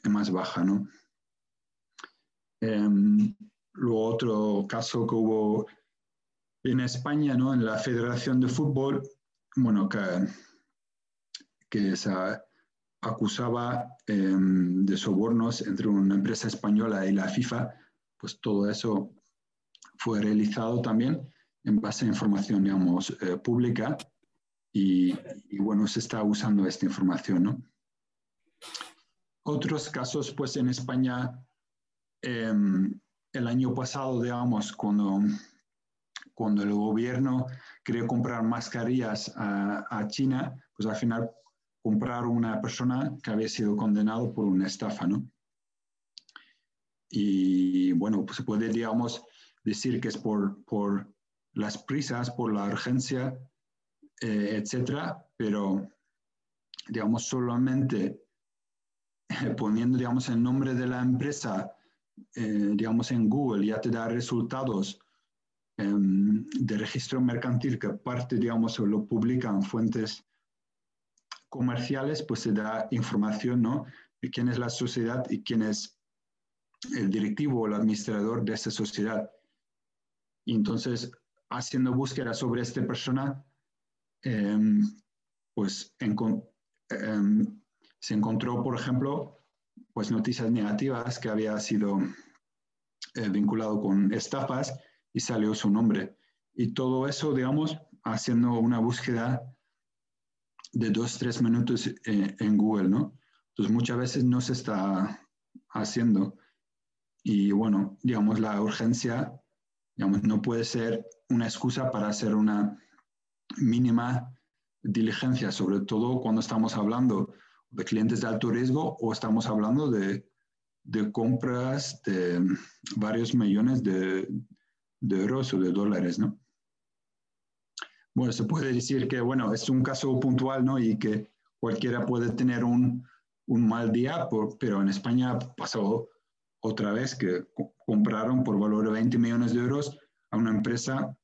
más baja, ¿no? Em, Luego otro caso que hubo en España, ¿no? en la Federación de Fútbol, bueno, que, que se acusaba em, de sobornos entre una empresa española y la FIFA, pues todo eso fue realizado también en base a información, digamos, eh, pública y, bueno, se está usando esta información, ¿no? Otros casos, pues en España, em, el año pasado, digamos, cuando, cuando el gobierno quería comprar mascarillas a, China, pues al final compraron una persona que había sido condenado por una estafa, ¿no? Y bueno, pues se puede, digamos, decir que es por, por las prisas, por la urgencia, eh, etcétera, pero digamos, solamente poniendo, digamos, el nombre de la empresa eh, digamos, en Google ya te da resultados em, de registro mercantil que parte, digamos, lo publican fuentes comerciales, pues se da información, ¿no? De quién es la sociedad y quién es el directivo o el administrador de esa sociedad. Y entonces, haciendo búsqueda sobre esta persona, em, pues em, se encontró, por ejemplo, pues noticias negativas que había sido eh, vinculado con estafas y salió su nombre. Y todo eso, digamos, haciendo una búsqueda de dos, tres minutos eh, en Google, ¿no? Entonces muchas veces no se está haciendo. Y bueno, digamos, la urgencia, digamos, no puede ser una excusa para hacer una mínima diligencia, sobre todo cuando estamos hablando de clientes de alto riesgo o estamos hablando de, de compras de varios millones de, de, euros o de dólares, ¿no? Bueno, se puede decir que, bueno, es un caso puntual, ¿no? Y que cualquiera puede tener un, un mal día, pero en España pasó otra vez que compraron por valor de 20 millones de euros a una empresa,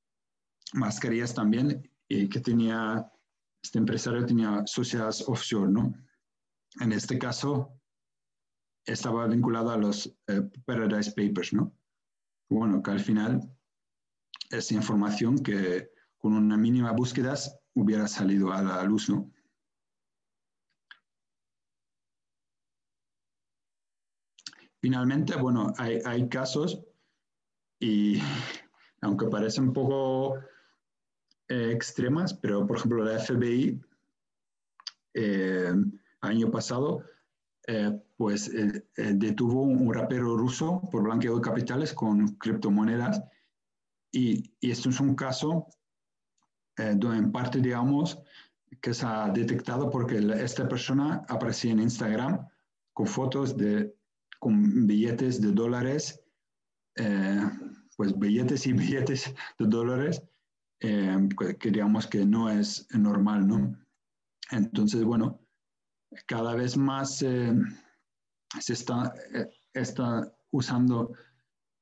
mascarillas también, y que tenía, este empresario tenía sociedades offshore, ¿no? en este caso, estaba vinculado a los eh, Paradise Papers, ¿no? Bueno, que al final es información que con una mínima búsqueda hubiera salido a la luz, ¿no? Finalmente, bueno, hay, casos y aunque parecen un poco eh, extremas, pero por ejemplo la FBI eh, año pasado pues detuvo un rapero ruso por blanqueo de capitales con criptomonedas y, y esto es un caso donde en parte, digamos, que se ha detectado porque esta persona aparecía en Instagram con fotos de con billetes de dólares, eh, pues billetes y billetes de dólares, eh, que digamos que no es normal, ¿no? Entonces, bueno, cada vez más eh, se está, está usando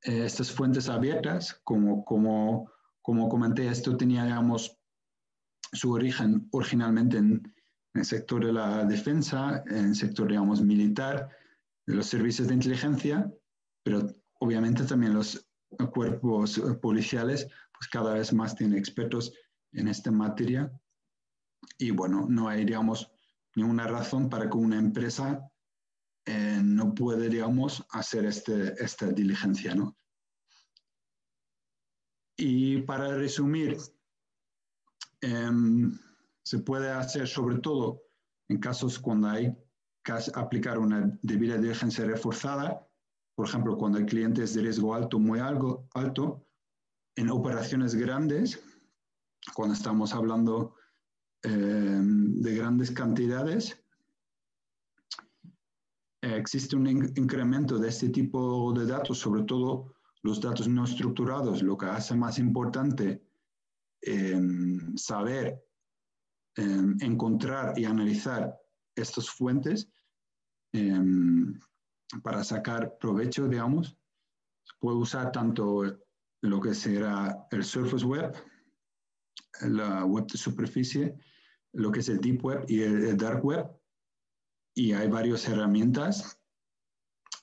estas fuentes abiertas, como, como, como comenté, esto tenía, digamos, su origen originalmente en, el sector de la defensa, en el sector, digamos, militar, de los servicios de inteligencia, pero obviamente también los cuerpos policiales, pues cada vez más tienen expertos en esta materia. Y bueno, no hay, digamos, ninguna razón para que una empresa eh, no puede, digamos, hacer este, esta diligencia, ¿no? Y para resumir, Em, se puede hacer sobre todo en casos cuando hay que aplicar una debida diligencia reforzada, por ejemplo, cuando hay clientes de riesgo alto, muy algo, alto, en operaciones grandes, cuando estamos hablando em, de grandes cantidades, existe un incremento de este tipo de datos, sobre todo los datos no estructurados, lo que hace más importante saber em, encontrar y analizar estas fuentes em, para sacar provecho, digamos. Se puede usar tanto lo que será el Surface Web, la web de superficie, lo que es el Deep Web y el, Dark Web. Y hay varias herramientas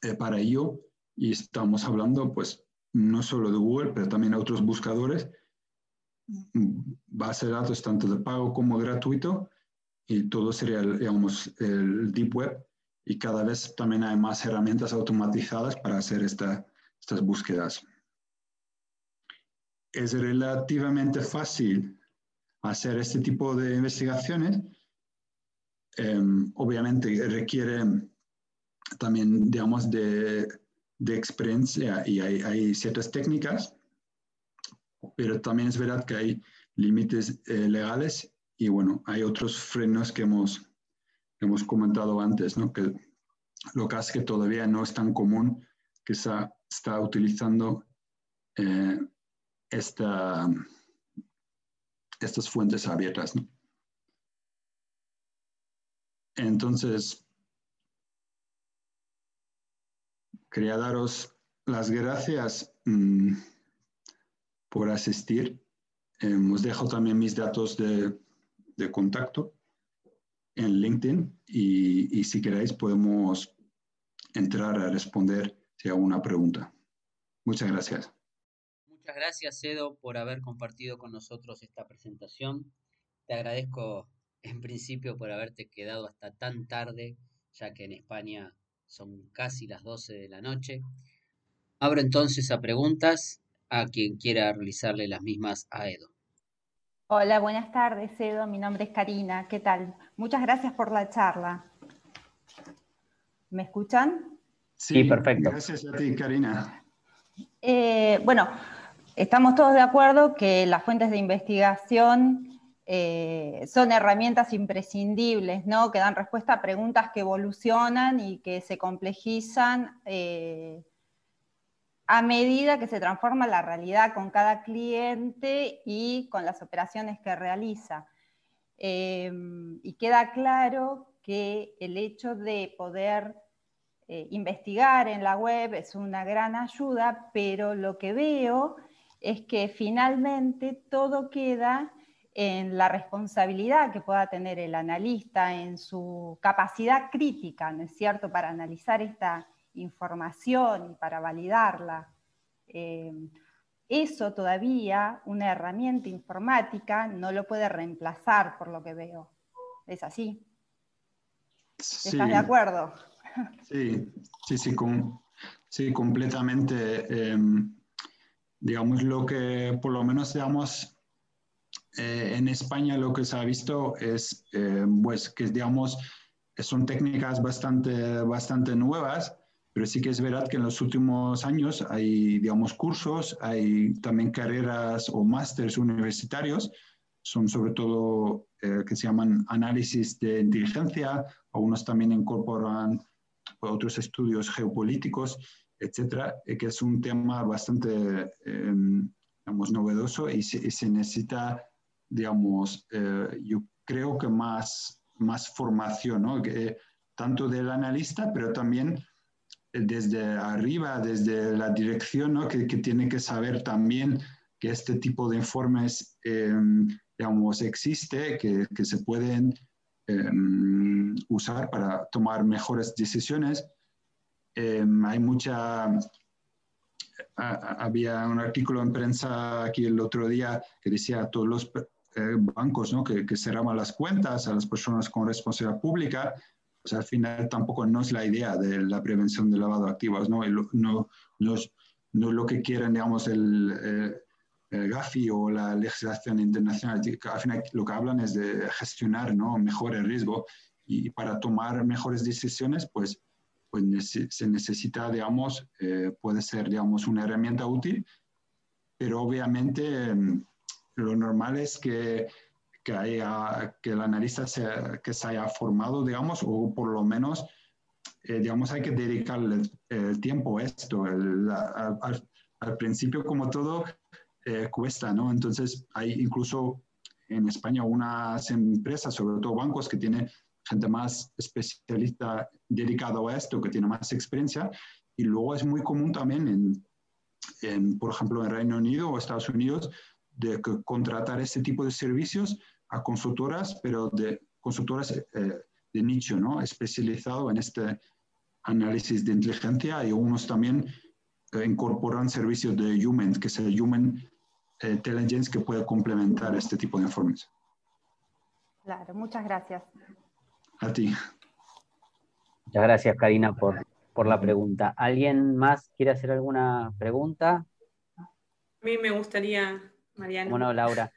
eh, para ello. Y estamos hablando, pues, no solo de Google, pero también otros buscadores base de datos tanto de pago como gratuito y todo sería, digamos, el Deep Web y cada vez también hay más herramientas automatizadas para hacer esta, estas búsquedas. Es relativamente fácil hacer este tipo de investigaciones. Em, obviamente requiere también, digamos, de, de experiencia y hay, hay ciertas técnicas pero también es verdad que hay límites eh, legales y bueno, hay otros frenos que hemos, hemos comentado antes, ¿no? que lo que hace que todavía no es tan común que se está utilizando eh, esta, estas fuentes abiertas. Entonces, quería daros las gracias. Mm, por asistir. Eh, os dejo también mis datos de, de contacto en LinkedIn y, y, si queréis podemos entrar a responder si alguna pregunta. Muchas gracias. Muchas gracias, Edo, por haber compartido con nosotros esta presentación. Te agradezco en principio por haberte quedado hasta tan tarde, ya que en España son casi las 12 de la noche. Abro entonces a preguntas a quien quiera realizarle las mismas a Edo. Hola, buenas tardes, Edo. Mi nombre es Karina. ¿Qué tal? Muchas gracias por la charla. ¿Me escuchan? Sí, perfecto. Gracias a ti, Karina. Eh, bueno, estamos todos de acuerdo que las fuentes de investigación eh, son herramientas imprescindibles, ¿no? Que dan respuesta a preguntas que evolucionan y que se complejizan. Eh, a medida que se transforma la realidad con cada cliente y con las operaciones que realiza. Em, y queda claro que el hecho de poder eh, investigar en la web es una gran ayuda, pero lo que veo es que finalmente todo queda en la responsabilidad que pueda tener el analista, en su capacidad crítica, ¿no es cierto?, para analizar esta información y para validarla. Eh, eso todavía una herramienta informática no lo puede reemplazar, por lo que veo. ¿Es así? ¿Estás de acuerdo? Sí, sí, sí, sí completamente. Em, digamos, lo que por lo menos, digamos, eh, en España lo que se ha visto es, eh, pues, que, digamos, son técnicas bastante, bastante nuevas, pero sí que es verdad que en los últimos años hay, digamos, cursos, hay también carreras o másteres universitarios, son sobre todo eh, que se llaman análisis de inteligencia, algunos también incorporan otros estudios geopolíticos, etcétera, que es un tema bastante, em, digamos, novedoso y se, necesita, digamos, eh, yo creo que más, más formación, ¿no? Que, tanto del analista, pero también desde arriba, desde la dirección, ¿no? que, que, tiene que saber también que este tipo de informes, em, digamos, existe, que, que se pueden em, usar para tomar mejores decisiones. Em, hay mucha... había un artículo en prensa aquí el otro día que decía a todos los eh, bancos ¿no? que, que cerraban las cuentas a las personas con responsabilidad pública, pues al final tampoco no es la idea de la prevención del lavado de activos, ¿no? No, no, es, no lo que quieren, digamos, el, eh, el, GAFI o la legislación internacional. Al final lo que hablan es de gestionar ¿no? mejor el riesgo y para tomar mejores decisiones, pues, pues se necesita, digamos, eh, puede ser, digamos, una herramienta útil, pero obviamente mm, lo normal es que, que, haya, que el analista se, que se haya formado, digamos, o por lo menos, eh, digamos, hay que dedicarle el tiempo a esto. al, principio, como todo, eh, cuesta, ¿no? Entonces, hay incluso en España unas empresas, sobre todo bancos, que tienen gente más especialista dedicado a esto, que tiene más experiencia, y luego es muy común también en, en por ejemplo, en Reino Unido o Estados Unidos, de contratar este tipo de servicios a consultoras, pero de consultoras eh, de nicho, ¿no? Especializado en este análisis de inteligencia y unos también eh, incorporan servicios de Human, que es el Human Intelligence que puede complementar este tipo de informes. Claro, muchas gracias. A ti. Muchas gracias, Karina, por, por la pregunta. ¿Alguien más quiere hacer alguna pregunta? A mí me gustaría Mariano. Bueno, Laura.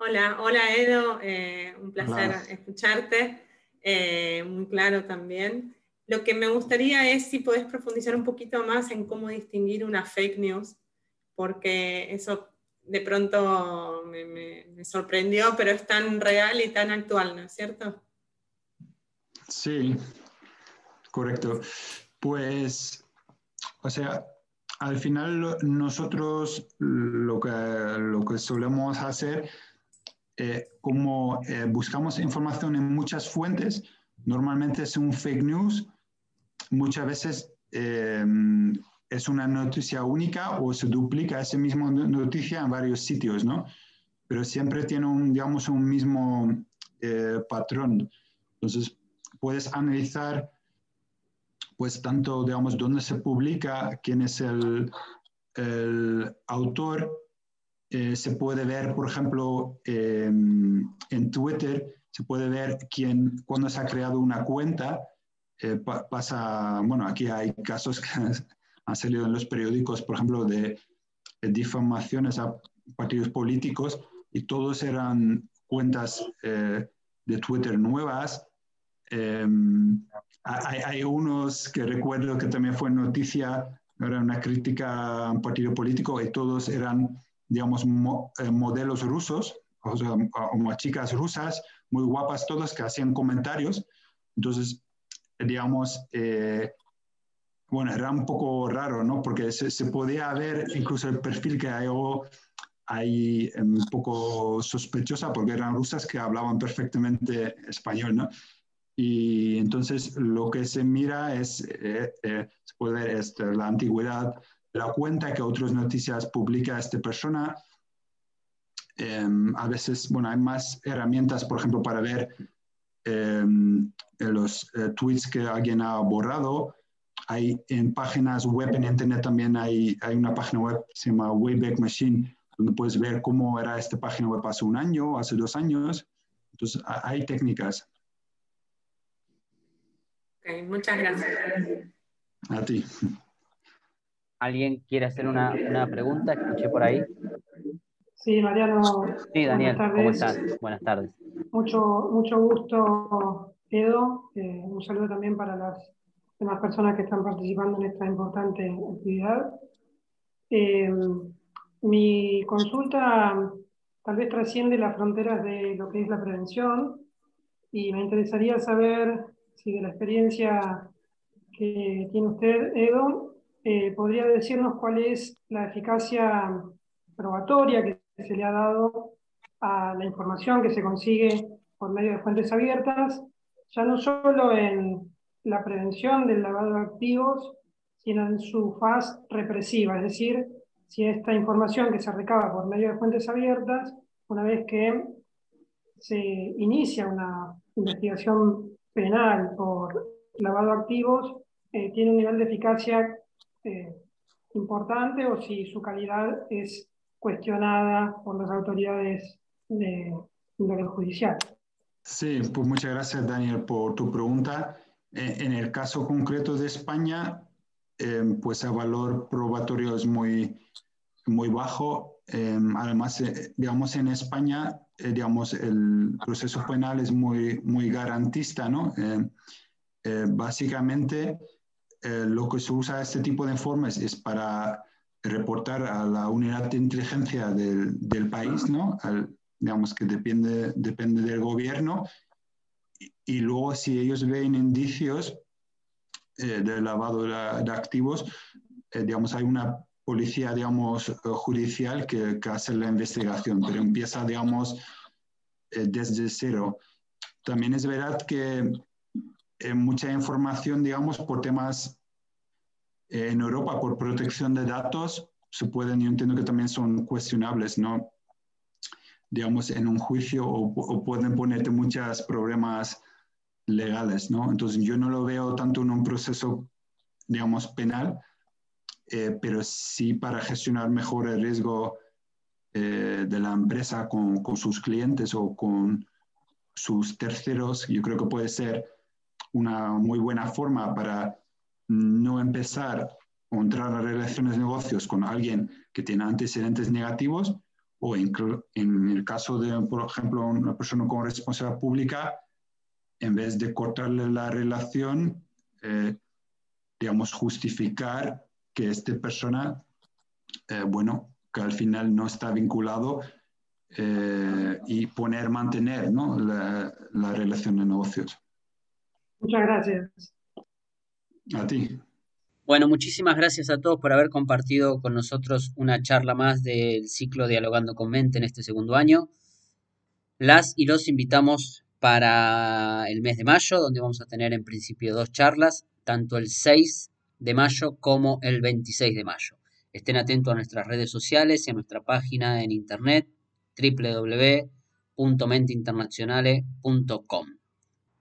Hola, hola Edo, eh, un placer escucharte, eh, muy claro también. Lo que me gustaría es si podés profundizar un poquito más en cómo distinguir una fake news, porque eso de pronto me, sorprendió, pero es tan real y tan actual, ¿no es cierto? Sí, correcto. Pues, o sea, al final nosotros lo que, lo que solemos hacer, eh, como eh, buscamos información en muchas fuentes, normalmente es un fake news, muchas veces eh, es una noticia única o se duplica esa misma noticia en varios sitios, ¿no? Pero siempre tiene un, digamos, un mismo patrón. Entonces, puedes analizar pues tanto, digamos, dónde se publica, quién es el, el autor, eh, se puede ver, por ejemplo, em, en Twitter, se puede ver quién, cuando se ha creado una cuenta, eh, pasa, bueno, aquí hay casos que han salido en los periódicos, por ejemplo, de, difamaciones a partidos políticos y todos eran cuentas eh, de Twitter nuevas. Em, hay, unos que recuerdo que también fue noticia, era una crítica a un partido político y todos eran, digamos, eh, modelos rusos, o sea, como chicas rusas, muy guapas todas, que hacían comentarios. Entonces, digamos, eh, bueno, era un poco raro, ¿no? Porque se, se, podía ver incluso el perfil que hay, hay un poco sospechosa, porque eran rusas que hablaban perfectamente español, ¿no? Y entonces lo que se mira es, eh, eh, se puede ver este, la antigüedad la cuenta que otras noticias publica esta persona. Em, a veces, bueno, hay más herramientas, por ejemplo, para ver em, los eh, tweets que alguien ha borrado. Hay en páginas web, en Internet también hay, hay una página web que se llama Wayback Machine, donde puedes ver cómo era esta página web hace un año, hace dos años. Entonces, hay técnicas muchas gracias. A ti. ¿Alguien quiere hacer una, una pregunta? Escuché por ahí. Sí, Mariano. Sí, Daniel, ¿cómo estás? Buenas tardes. Mucho, mucho gusto Edo. un saludo también para las demás personas que están participando en esta importante actividad. mi consulta tal vez trasciende las fronteras de lo que es la prevención y me interesaría saber si de la experiencia que tiene usted, Edo, eh, podría decirnos cuál es la eficacia probatoria que se le ha dado a la información que se consigue por medio de fuentes abiertas, ya no solo en la prevención del lavado de activos, sino en su faz represiva, es decir, si esta información que se recaba por medio de fuentes abiertas, una vez que se inicia una investigación penal por lavado de activos, eh, tiene un nivel de eficacia eh, importante o si su calidad es cuestionada por las autoridades de, de judicial. Sí, pues muchas gracias Daniel por tu pregunta. Eh, en el caso concreto de España, pues el valor probatorio es muy, muy bajo. Em, además, eh, digamos, en España, eh, digamos, el proceso penal es muy, muy garantista, ¿no? Em, eh, lo que se usa este tipo de informes es para reportar a la unidad de inteligencia del, del país, ¿no? digamos que depende, depende del gobierno. Y, y luego, si ellos ven indicios de lavado de, de activos, digamos, hay una policía, digamos, eh, judicial que, hace la investigación, pero empieza, digamos, eh, desde cero. También es verdad que eh, mucha información, digamos, por temas en Europa, por protección de datos, se pueden, yo entiendo que también son cuestionables, ¿no? Digamos, en un juicio o, o pueden ponerte muchos problemas legales, ¿no? Entonces yo no lo veo tanto en un proceso, digamos, penal, eh, pero sí para gestionar mejor el riesgo eh, de la empresa con, con, sus clientes o con sus terceros, yo creo que puede ser una muy buena forma para no empezar o entrar a relaciones de negocios con alguien que tiene antecedentes negativos o en, en el caso de, por ejemplo, una persona con responsabilidad pública, en vez de cortarle la relación, eh, digamos, justificar que esta persona, eh, bueno, que al final no está vinculado eh, y poner, mantener ¿no? la, la relación de negocios. Muchas gracias. A ti. Bueno, muchísimas gracias a todos por haber compartido con nosotros una charla más del ciclo Dialogando con Mente en este segundo año. Las y los invitamos para el mes de mayo, donde vamos a tener en principio dos charlas, tanto el 6 de mayo como el 26 de mayo. Estén atentos a nuestras redes sociales y a nuestra página en internet www.menteinternacionales.com.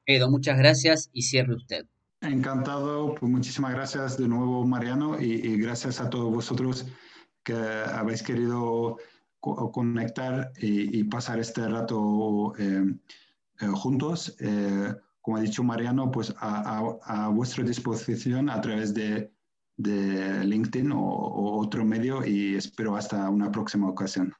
Edo, muchas gracias y cierre usted. Encantado, pues muchísimas gracias de nuevo Mariano y, gracias a todos vosotros que habéis querido conectar y, pasar este rato eh, eh, juntos. Eh, como ha dicho Mariano, pues a, vuestra disposición a través de, LinkedIn o otro medio y espero hasta una próxima ocasión.